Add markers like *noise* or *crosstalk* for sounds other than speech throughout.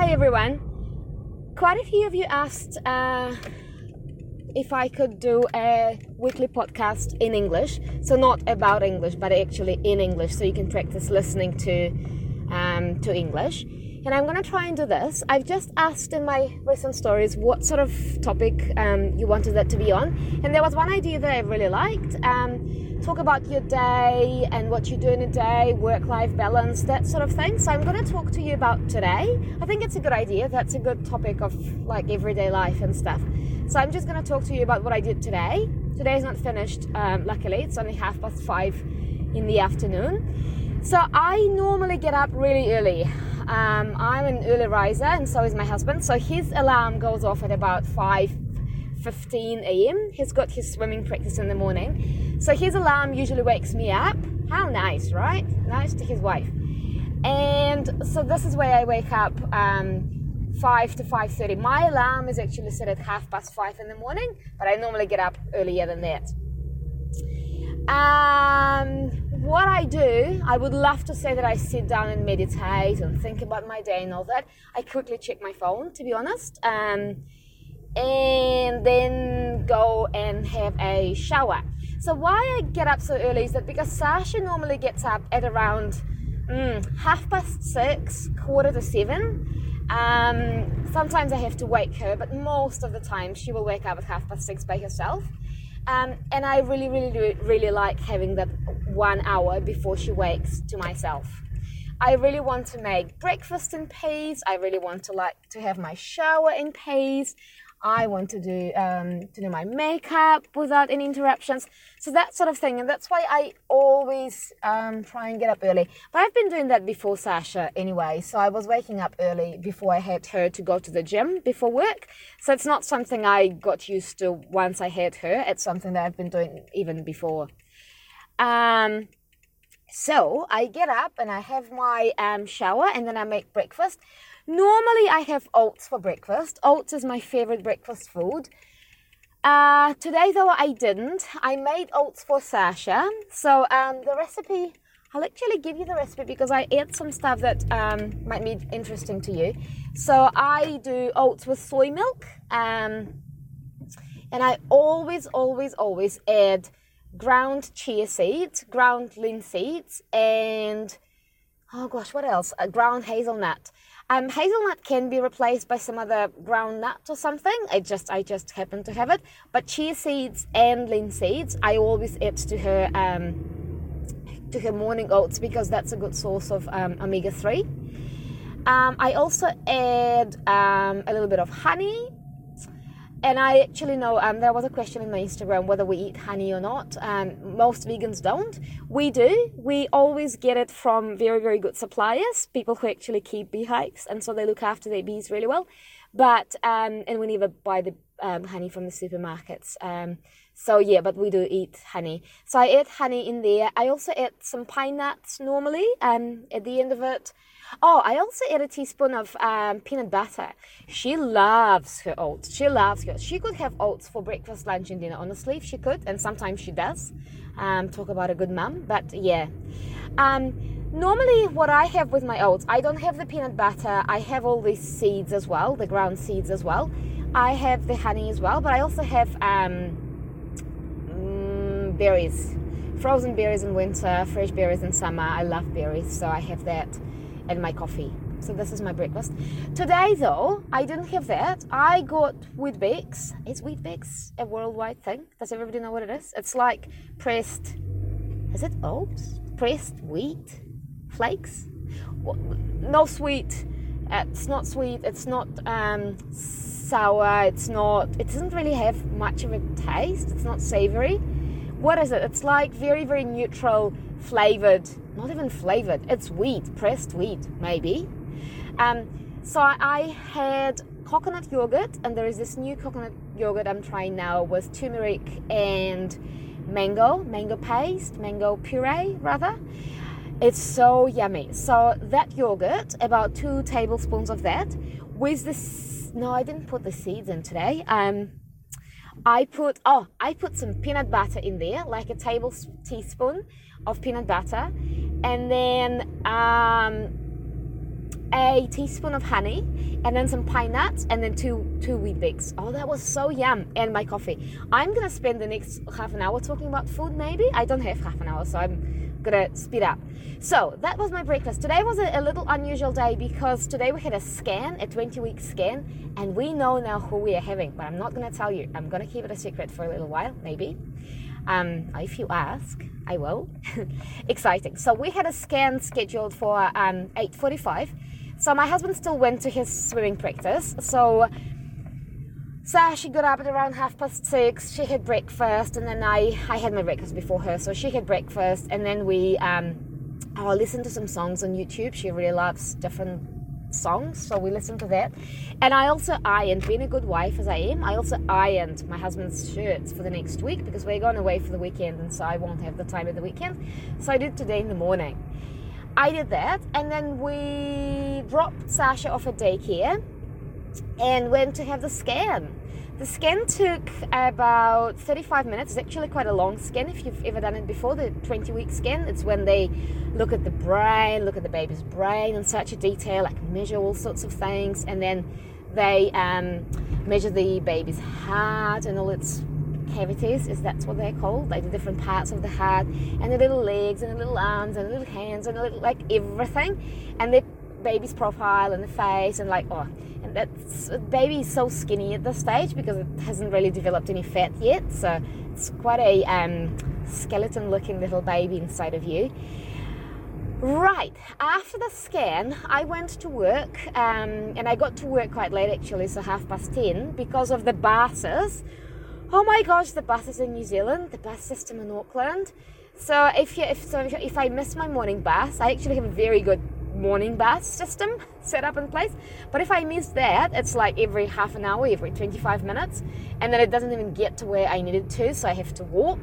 Hi everyone. Quite a few of you asked uh, if I could do a weekly podcast in English. So not about English, but actually in English, so you can practice listening to um, to English. And I'm gonna try and do this. I've just asked in my recent stories what sort of topic um, you wanted that to be on, and there was one idea that I really liked. Um, talk about your day and what you do in a day, work life balance, that sort of thing. So I'm going to talk to you about today. I think it's a good idea. That's a good topic of like everyday life and stuff. So I'm just going to talk to you about what I did today. Today is not finished, um, luckily. It's only half past five in the afternoon. So I normally get up really early. Um, I'm an early riser, and so is my husband. So his alarm goes off at about five 15 a.m. He's got his swimming practice in the morning. So his alarm usually wakes me up. How nice, right? Nice to his wife. And so this is where I wake up um, 5 to 5.30. My alarm is actually set at half past 5 in the morning, but I normally get up earlier than that. Um, what I do, I would love to say that I sit down and meditate and think about my day and all that. I quickly check my phone, to be honest. Um, and then go and have a shower. So why I get up so early is that because Sasha normally gets up at around mm, half past six, quarter to seven. Um, sometimes I have to wake her, but most of the time she will wake up at half past six by herself. Um, and I really, really, really like having that one hour before she wakes to myself. I really want to make breakfast in peace. I really want to like to have my shower in peace. I want to do um, to do my makeup without any interruptions. So that sort of thing, and that's why I always um, try and get up early. But I've been doing that before Sasha anyway. So I was waking up early before I had her to go to the gym before work. So it's not something I got used to once I had her. It's something that I've been doing even before. Um, so I get up and I have my um, shower and then I make breakfast. Normally, I have oats for breakfast. Oats is my favorite breakfast food. Uh, today, though, I didn't. I made oats for Sasha. So, um, the recipe, I'll actually give you the recipe because I add some stuff that um, might be interesting to you. So, I do oats with soy milk. Um, and I always, always, always add ground chia seeds, ground linseed, and oh gosh, what else? A ground hazelnut. Um, hazelnut can be replaced by some other ground nut or something. I just I just happen to have it. But chia seeds and linseeds, I always add to her um, to her morning oats because that's a good source of um, omega three. Um, I also add um, a little bit of honey and I actually know um, there was a question in my Instagram whether we eat honey or not. Um, most vegans don't. We do. We always get it from very, very good suppliers, people who actually keep bee beehives, and so they look after their bees really well. But um, and we never buy the um, honey from the supermarkets. So yeah, but we do eat honey. So I add honey in there. I also add some pine nuts normally um, at the end of it. Oh, I also add a teaspoon of um, peanut butter. She loves her oats. She loves her. She could have oats for breakfast, lunch, and dinner. Honestly, if she could, and sometimes she does. Um, talk about a good mom, but yeah. Um, normally, what I have with my oats, I don't have the peanut butter. I have all these seeds as well, the ground seeds as well. I have the honey as well, but I also have um, berries, frozen berries in winter, fresh berries in summer. I love berries, so I have that and my coffee. So this is my breakfast. Today though, I didn't have that. I got Weet-Bix. Is Weet-Bix a worldwide thing? Does everybody know what it is? It's like pressed, is it oats? Pressed wheat flakes? No sweet. It's not sweet. It's not um, sour. It's not, it doesn't really have much of a taste. It's not savory. What is it? It's like very, very neutral flavored not even flavored. It's wheat, pressed wheat, maybe. Um, so I had coconut yogurt, and there is this new coconut yogurt I'm trying now with turmeric and mango, mango paste, mango puree rather. It's so yummy. So that yogurt, about two tablespoons of that, with this. No, I didn't put the seeds in today. Um, I put oh, I put some peanut butter in there, like a table teaspoon of peanut butter, and then um, a teaspoon of honey, and then some pine nuts, and then two two Weet-Bix. Oh, that was so yum! And my coffee. I'm gonna spend the next half an hour talking about food. Maybe I don't have half an hour, so I'm gonna speed up. So that was my breakfast. Today was a, a little unusual day because today we had a scan, a 20 week scan, and we know now who we are having. But I'm not gonna tell you. I'm gonna keep it a secret for a little while, maybe. Um, if you ask, I will. *laughs* Exciting. So we had a scan scheduled for um, 8:45. So my husband still went to his swimming practice. So so she got up at around half past six. She had breakfast, and then I I had my breakfast before her. So she had breakfast, and then we um, oh, listened to some songs on YouTube. She really loves different songs, so we listened to that. And I also ironed, being a good wife as I am, I also ironed my husband's shirts for the next week because we're going away for the weekend, and so I won't have the time of the weekend. So I did today in the morning. I did that, and then we dropped Sasha off at daycare and went to have the scan. The scan took about 35 minutes. It's actually quite a long scan if you've ever done it before, the 20 week scan. It's when they look at the brain, look at the baby's brain in such a detail, like measure all sorts of things, and then they um, measure the baby's heart and all its cavities, is that's what they're called, like the different parts of the heart, and the little legs and the little arms and the little hands and the little, like everything, and the baby's profile and the face and like oh and that's baby is so skinny at this stage because it hasn't really developed any fat yet. So it's quite a um, skeleton looking little baby inside of you. Right after the scan i went to work um, and i got to work quite late actually so half past 10 because of the buses. Oh my gosh the buses in new zealand the bus system in auckland. So if you if so if i miss my morning bus i actually have a very good morning bus system set up in place. But if I miss that, it's like every half an hour, every 25 minutes, and then it doesn't even get to where I needed to, so I have to walk.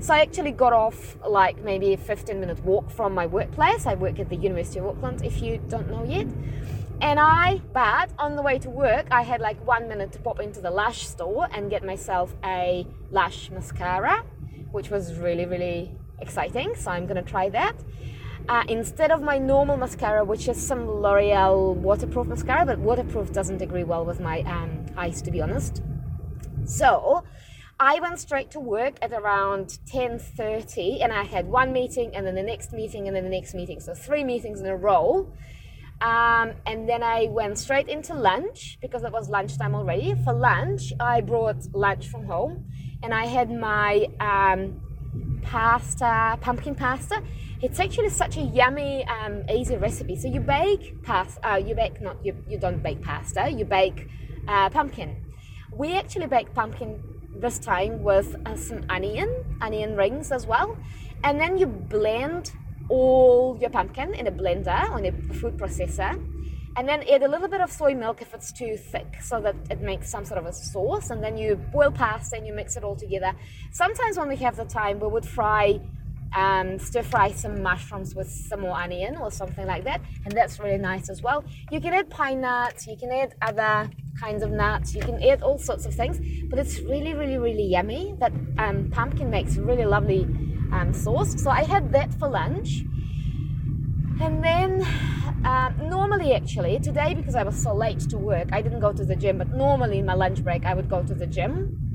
So I actually got off like maybe a 15 minute walk from my workplace. I work at the University of Auckland, if you don't know yet. And I, but on the way to work, I had like one minute to pop into the Lush store and get myself a Lush mascara, which was really, really exciting. So I'm gonna try that uh, instead of my normal mascara, which is some L'Oreal waterproof mascara, but waterproof doesn't agree well with my um, eyes, to be honest. So I went straight to work at around 10:30, and I had one meeting, and then the next meeting, and then the next meeting. So three meetings in a row. Um, and then I went straight into lunch because it was lunchtime already. For lunch, I brought lunch from home, and I had my um, pasta, pumpkin pasta it's actually such a yummy, um, easy recipe. So you bake pasta, uh, you bake not you, you don't bake pasta, you bake uh, pumpkin. We actually bake pumpkin this time with uh, some onion, onion rings as well, and then you blend all your pumpkin in a blender on a food processor, and then add a little bit of soy milk if it's too thick, so that it makes some sort of a sauce, and then you boil pasta and you mix it all together. Sometimes when we have the time, we would fry um, stir fry some mushrooms with some more onion or something like that, and that's really nice as well. You can add pine nuts, you can add other kinds of nuts, you can add all sorts of things, but it's really, really, really yummy. That um, pumpkin makes really lovely um, sauce. So I had that for lunch, and then uh, normally, actually, today because I was so late to work, I didn't go to the gym, but normally in my lunch break, I would go to the gym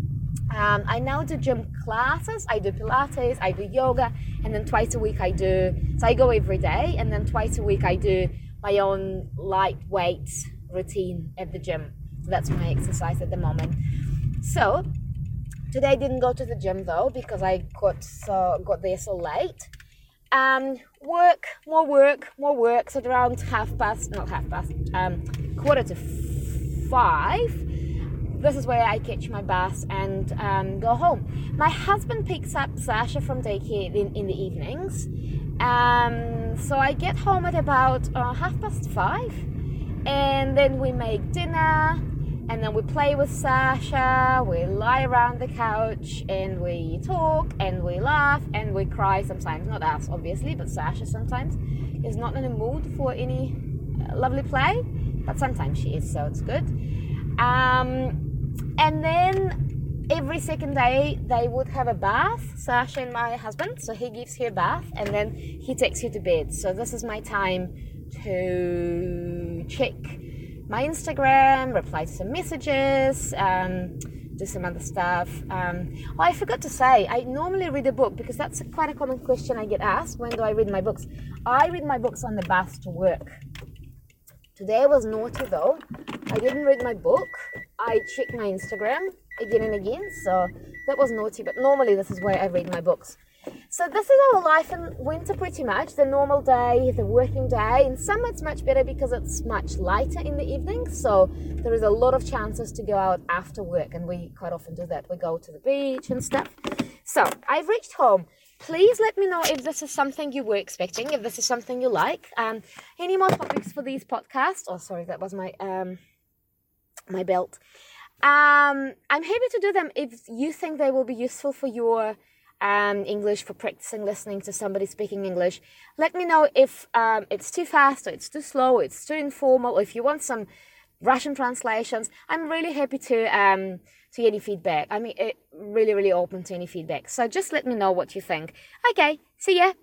um, I now do gym classes. I do Pilates, I do yoga, and then twice a week I do. So I go every day, and then twice a week I do my own lightweight routine at the gym. So that's my exercise at the moment. So today I didn't go to the gym though because I got so got there so late. Um, work, more work, more work. So around half past, not half past, um, quarter to five this is where I catch my bus and um, go home. My husband picks up Sasha from daycare in, in the evenings. Um, so I get home at about uh, half past five, and then we make dinner, and then we play with Sasha. We lie around the couch and we talk and we laugh and we cry sometimes. Not us, obviously, but Sasha sometimes is not in a mood for any uh, lovely play, but sometimes she is, so it's good. Um, and then every second day they would have a bath sasha and my husband so he gives her a bath and then he takes her to bed so this is my time to check my Instagram, reply to some messages, um, do some other stuff. Um, oh, I forgot to say, I normally read a book because that's quite a common question I get asked. When do I read my books? I read my books on the bus to work. Today was naughty though. I didn't read my book. I checked my Instagram again and again, so that was naughty. But normally, this is where I read my books. So this is our life in winter pretty much, the normal day, the working day. In summer it's much better because it's much lighter in the evening, so there is a lot of chances to go out after work and we quite often do that. We go to the beach and stuff. So I've reached home. Please let me know if this is something you were expecting, if this is something you like. Um, any more topics for these podcasts? Oh, sorry, that was my um, my belt. Um, I'm happy to do them if you think they will be useful for your um, English for practicing listening to somebody speaking English. Let me know if um, it's too fast or it's too slow, or it's too informal, or if you want some Russian translations. I'm really happy to um, to any feedback. I mean, it, really, really open to any feedback. So just let me know what you think. Okay, see ya.